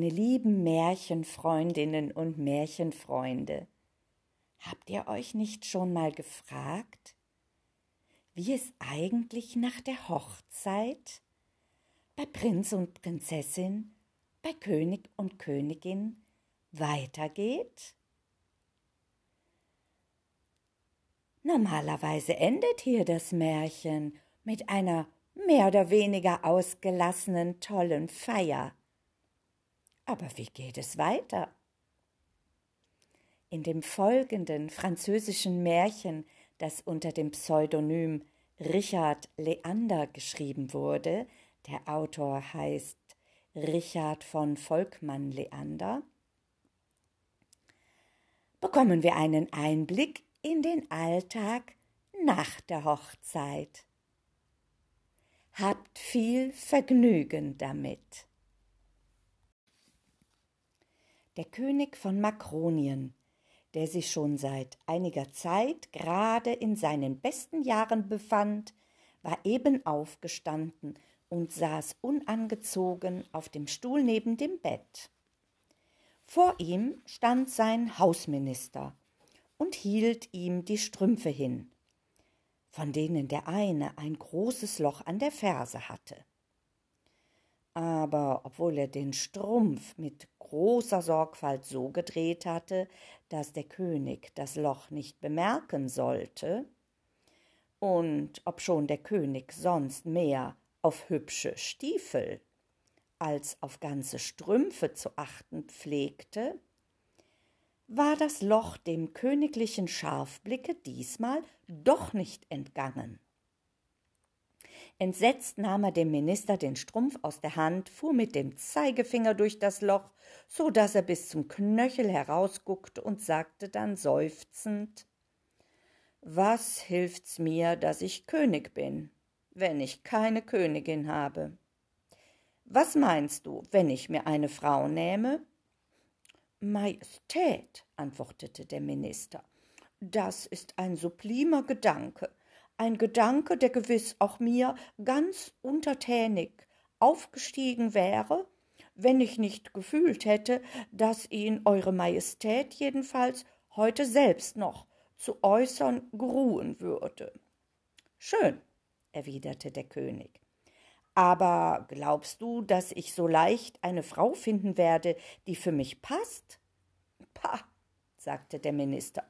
Meine lieben Märchenfreundinnen und Märchenfreunde, habt ihr euch nicht schon mal gefragt, wie es eigentlich nach der Hochzeit bei Prinz und Prinzessin, bei König und Königin weitergeht? Normalerweise endet hier das Märchen mit einer mehr oder weniger ausgelassenen tollen Feier. Aber wie geht es weiter? In dem folgenden französischen Märchen, das unter dem Pseudonym Richard Leander geschrieben wurde, der Autor heißt Richard von Volkmann Leander, bekommen wir einen Einblick in den Alltag nach der Hochzeit. Habt viel Vergnügen damit. Der König von Makronien, der sich schon seit einiger Zeit gerade in seinen besten Jahren befand, war eben aufgestanden und saß unangezogen auf dem Stuhl neben dem Bett. Vor ihm stand sein Hausminister und hielt ihm die Strümpfe hin, von denen der eine ein großes Loch an der Ferse hatte. Aber obwohl er den Strumpf mit großer Sorgfalt so gedreht hatte, dass der König das Loch nicht bemerken sollte, und obschon der König sonst mehr auf hübsche Stiefel als auf ganze Strümpfe zu achten pflegte, war das Loch dem königlichen Scharfblicke diesmal doch nicht entgangen. Entsetzt nahm er dem Minister den Strumpf aus der Hand, fuhr mit dem Zeigefinger durch das Loch, so dass er bis zum Knöchel herausguckte und sagte dann seufzend Was hilft's mir, dass ich König bin, wenn ich keine Königin habe? Was meinst du, wenn ich mir eine Frau nähme? Majestät, antwortete der Minister, das ist ein sublimer Gedanke, ein Gedanke, der gewiss auch mir ganz untertänig aufgestiegen wäre, wenn ich nicht gefühlt hätte, dass ihn Eure Majestät jedenfalls heute selbst noch zu äußern geruhen würde. Schön, erwiderte der König. Aber glaubst du, dass ich so leicht eine Frau finden werde, die für mich passt? Pah, sagte der Minister,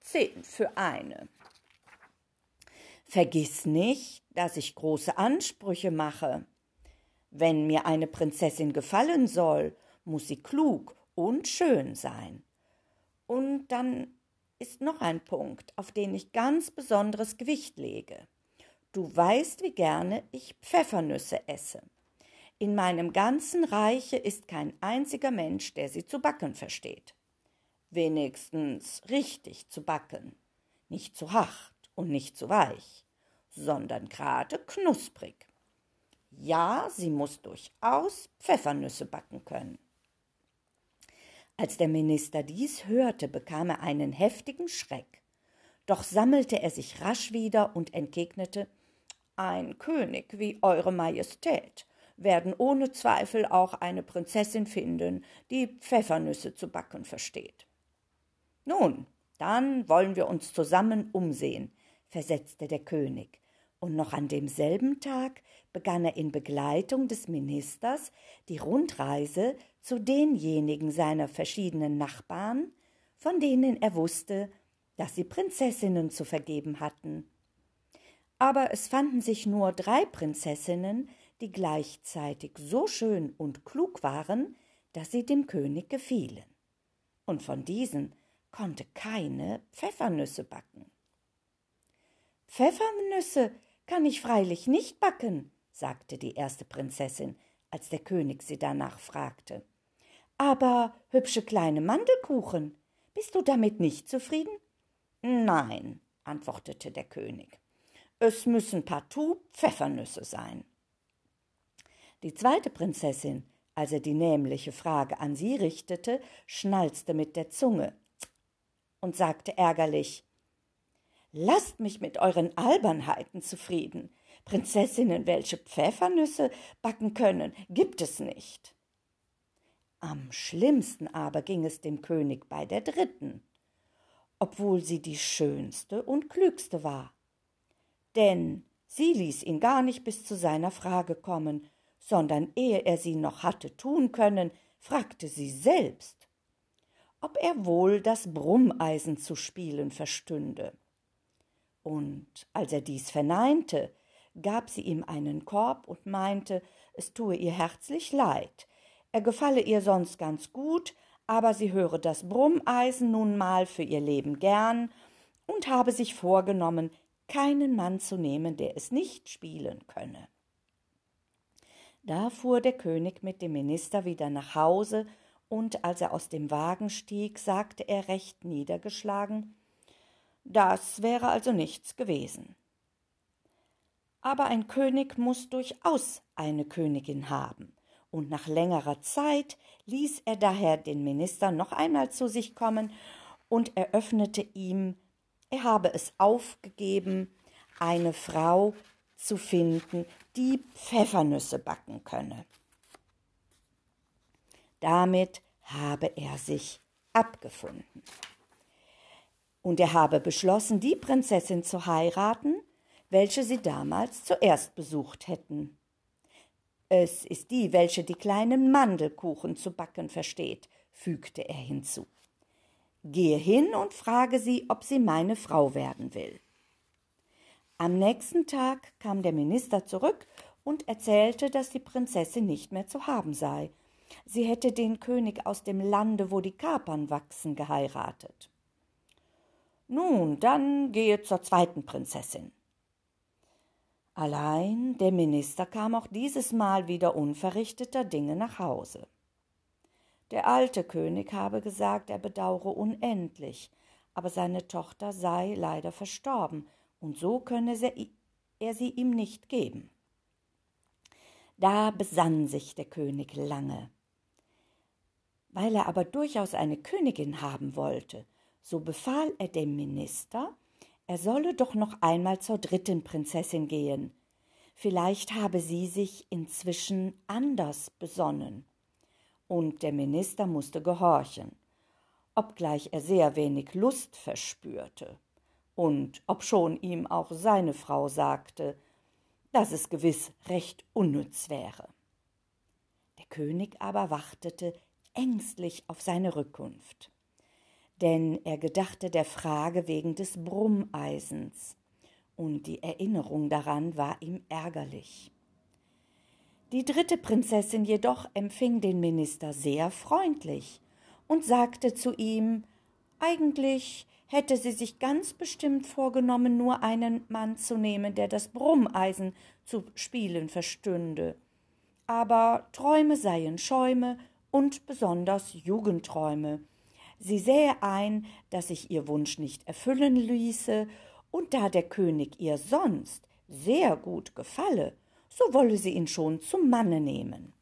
zehn für eine. Vergiss nicht, dass ich große Ansprüche mache. Wenn mir eine Prinzessin gefallen soll, muss sie klug und schön sein. Und dann ist noch ein Punkt, auf den ich ganz besonderes Gewicht lege. Du weißt, wie gerne ich Pfeffernüsse esse. In meinem ganzen Reiche ist kein einziger Mensch, der sie zu backen versteht. Wenigstens richtig zu backen. Nicht zu hart und nicht zu weich, sondern gerade knusprig. Ja, sie muss durchaus Pfeffernüsse backen können. Als der Minister dies hörte, bekam er einen heftigen Schreck. Doch sammelte er sich rasch wieder und entgegnete ein König wie Eure Majestät werden ohne Zweifel auch eine Prinzessin finden, die Pfeffernüsse zu backen versteht. Nun, dann wollen wir uns zusammen umsehen, versetzte der König, und noch an demselben Tag begann er in Begleitung des Ministers die Rundreise zu denjenigen seiner verschiedenen Nachbarn, von denen er wusste, dass sie Prinzessinnen zu vergeben hatten aber es fanden sich nur drei Prinzessinnen, die gleichzeitig so schön und klug waren, dass sie dem König gefielen. Und von diesen konnte keine Pfeffernüsse backen. Pfeffernüsse kann ich freilich nicht backen, sagte die erste Prinzessin, als der König sie danach fragte. Aber hübsche kleine Mandelkuchen, bist du damit nicht zufrieden? Nein, antwortete der König. Es müssen partout Pfeffernüsse sein. Die zweite Prinzessin, als er die nämliche Frage an sie richtete, schnalzte mit der Zunge und sagte ärgerlich Lasst mich mit euren Albernheiten zufrieden. Prinzessinnen, welche Pfeffernüsse backen können, gibt es nicht. Am schlimmsten aber ging es dem König bei der dritten, obwohl sie die schönste und klügste war. Denn sie ließ ihn gar nicht bis zu seiner Frage kommen, sondern ehe er sie noch hatte tun können, fragte sie selbst, ob er wohl das Brummeisen zu spielen verstünde. Und als er dies verneinte, gab sie ihm einen Korb und meinte, es tue ihr herzlich leid, er gefalle ihr sonst ganz gut, aber sie höre das Brummeisen nun mal für ihr Leben gern und habe sich vorgenommen, keinen Mann zu nehmen, der es nicht spielen könne. Da fuhr der König mit dem Minister wieder nach Hause, und als er aus dem Wagen stieg, sagte er recht niedergeschlagen Das wäre also nichts gewesen. Aber ein König muss durchaus eine Königin haben, und nach längerer Zeit ließ er daher den Minister noch einmal zu sich kommen und eröffnete ihm, er habe es aufgegeben, eine Frau zu finden, die Pfeffernüsse backen könne. Damit habe er sich abgefunden. Und er habe beschlossen, die Prinzessin zu heiraten, welche sie damals zuerst besucht hätten. Es ist die, welche die kleinen Mandelkuchen zu backen versteht, fügte er hinzu. Gehe hin und frage sie, ob sie meine Frau werden will. Am nächsten Tag kam der Minister zurück und erzählte, dass die Prinzessin nicht mehr zu haben sei. Sie hätte den König aus dem Lande, wo die Kapern wachsen, geheiratet. Nun, dann gehe zur zweiten Prinzessin. Allein der Minister kam auch dieses Mal wieder unverrichteter Dinge nach Hause. Der alte König habe gesagt, er bedaure unendlich, aber seine Tochter sei leider verstorben, und so könne er sie ihm nicht geben. Da besann sich der König lange. Weil er aber durchaus eine Königin haben wollte, so befahl er dem Minister, er solle doch noch einmal zur dritten Prinzessin gehen. Vielleicht habe sie sich inzwischen anders besonnen. Und der Minister musste gehorchen, obgleich er sehr wenig Lust verspürte und obschon ihm auch seine Frau sagte, dass es gewiss recht unnütz wäre. Der König aber wartete ängstlich auf seine Rückkunft, denn er gedachte der Frage wegen des Brummeisens, und die Erinnerung daran war ihm ärgerlich. Die dritte Prinzessin jedoch empfing den Minister sehr freundlich und sagte zu ihm Eigentlich hätte sie sich ganz bestimmt vorgenommen, nur einen Mann zu nehmen, der das Brummeisen zu spielen verstünde. Aber Träume seien Schäume und besonders Jugendträume. Sie sähe ein, dass sich ihr Wunsch nicht erfüllen ließe, und da der König ihr sonst sehr gut gefalle, so wolle sie ihn schon zum Manne nehmen.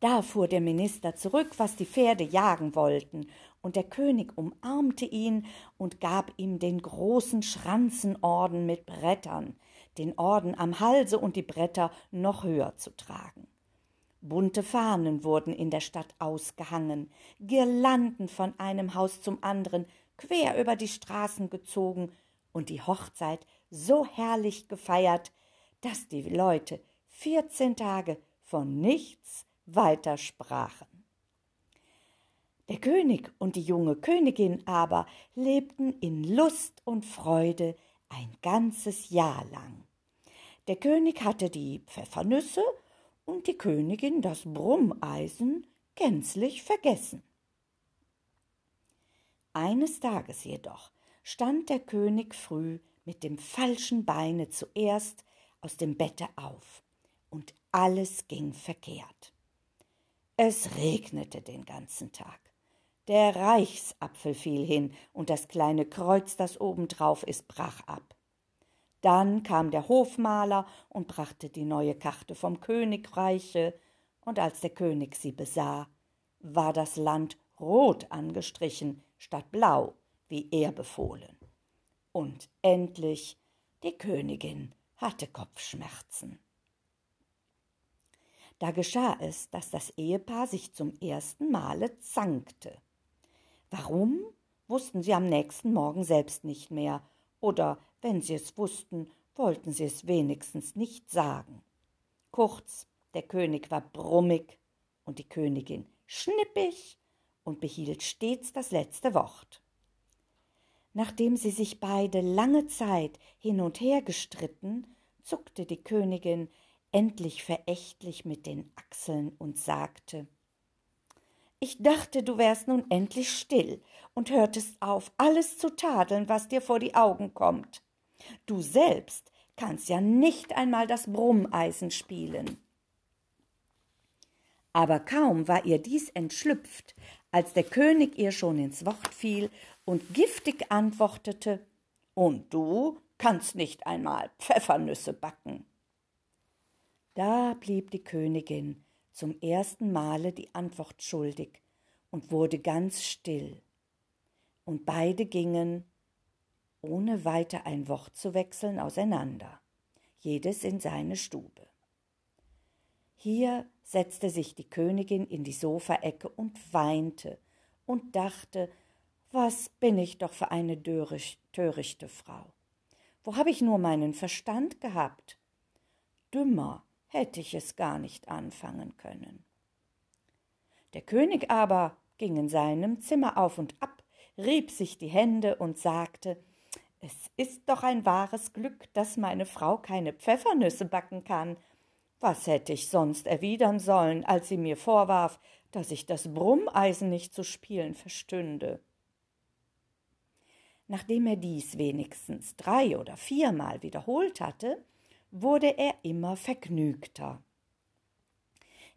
Da fuhr der Minister zurück, was die Pferde jagen wollten, und der König umarmte ihn und gab ihm den großen Schranzenorden mit Brettern, den Orden am Halse und die Bretter noch höher zu tragen. Bunte Fahnen wurden in der Stadt ausgehangen, Girlanden von einem Haus zum anderen quer über die Straßen gezogen und die Hochzeit so herrlich gefeiert, dass die Leute vierzehn Tage von nichts weiter sprachen. Der König und die junge Königin aber lebten in Lust und Freude ein ganzes Jahr lang. Der König hatte die Pfeffernüsse und die Königin das Brummeisen gänzlich vergessen. Eines Tages jedoch stand der König früh mit dem falschen Beine zuerst aus dem Bette auf, und alles ging verkehrt. Es regnete den ganzen Tag. Der Reichsapfel fiel hin, und das kleine Kreuz, das obendrauf ist, brach ab. Dann kam der Hofmaler und brachte die neue Karte vom Königreiche, und als der König sie besah, war das Land rot angestrichen statt blau, wie er befohlen. Und endlich die Königin hatte Kopfschmerzen. Da geschah es, dass das Ehepaar sich zum ersten Male zankte. Warum, wussten sie am nächsten Morgen selbst nicht mehr, oder wenn sie es wussten, wollten sie es wenigstens nicht sagen. Kurz, der König war brummig und die Königin schnippig und behielt stets das letzte Wort. Nachdem sie sich beide lange Zeit hin und her gestritten, zuckte die Königin endlich verächtlich mit den Achseln und sagte Ich dachte, du wärst nun endlich still und hörtest auf, alles zu tadeln, was dir vor die Augen kommt. Du selbst kannst ja nicht einmal das Brummeisen spielen. Aber kaum war ihr dies entschlüpft, als der König ihr schon ins Wort fiel und giftig antwortete Und du kannst nicht einmal Pfeffernüsse backen. Da blieb die Königin zum ersten Male die Antwort schuldig und wurde ganz still. Und beide gingen, ohne weiter ein Wort zu wechseln, auseinander, jedes in seine Stube. Hier setzte sich die Königin in die Sofaecke und weinte und dachte, was bin ich doch für eine törichte Frau. Wo habe ich nur meinen Verstand gehabt? Dümmer hätte ich es gar nicht anfangen können. Der König aber ging in seinem Zimmer auf und ab, rieb sich die Hände und sagte Es ist doch ein wahres Glück, dass meine Frau keine Pfeffernüsse backen kann. Was hätte ich sonst erwidern sollen, als sie mir vorwarf, dass ich das Brummeisen nicht zu spielen verstünde? Nachdem er dies wenigstens drei oder viermal wiederholt hatte, wurde er immer vergnügter.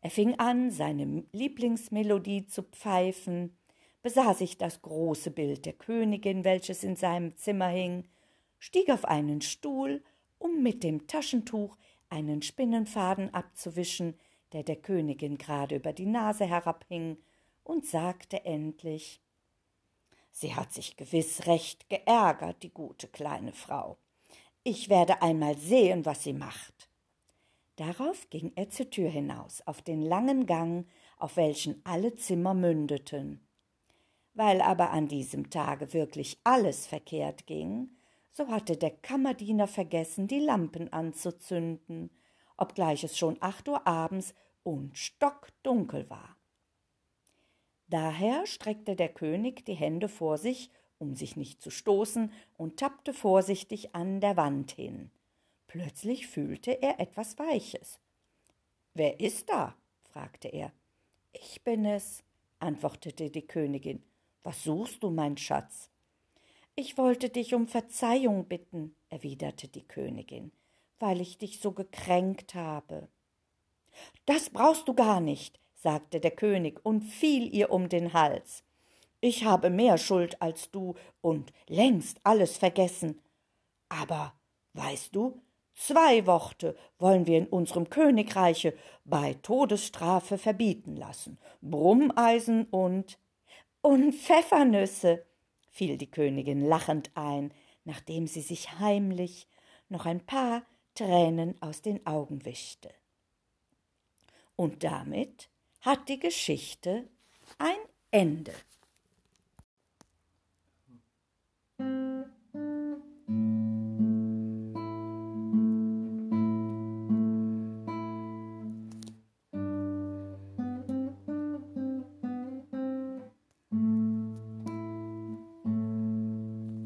Er fing an, seine Lieblingsmelodie zu pfeifen, besah sich das große Bild der Königin, welches in seinem Zimmer hing, stieg auf einen Stuhl, um mit dem Taschentuch einen Spinnenfaden abzuwischen, der der Königin gerade über die Nase herabhing, und sagte endlich Sie hat sich gewiss recht geärgert, die gute kleine Frau. Ich werde einmal sehen, was sie macht. Darauf ging er zur Tür hinaus, auf den langen Gang, auf welchen alle Zimmer mündeten. Weil aber an diesem Tage wirklich alles verkehrt ging, so hatte der Kammerdiener vergessen, die Lampen anzuzünden, obgleich es schon acht Uhr abends und stockdunkel war. Daher streckte der König die Hände vor sich um sich nicht zu stoßen, und tappte vorsichtig an der Wand hin. Plötzlich fühlte er etwas Weiches. Wer ist da? fragte er. Ich bin es, antwortete die Königin. Was suchst du, mein Schatz? Ich wollte dich um Verzeihung bitten, erwiderte die Königin, weil ich dich so gekränkt habe. Das brauchst du gar nicht, sagte der König und fiel ihr um den Hals. Ich habe mehr Schuld als du und längst alles vergessen. Aber, weißt du, zwei Worte wollen wir in unserem Königreiche bei Todesstrafe verbieten lassen. Brummeisen und und Pfeffernüsse, fiel die Königin lachend ein, nachdem sie sich heimlich noch ein paar Tränen aus den Augen wischte. Und damit hat die Geschichte ein Ende. Música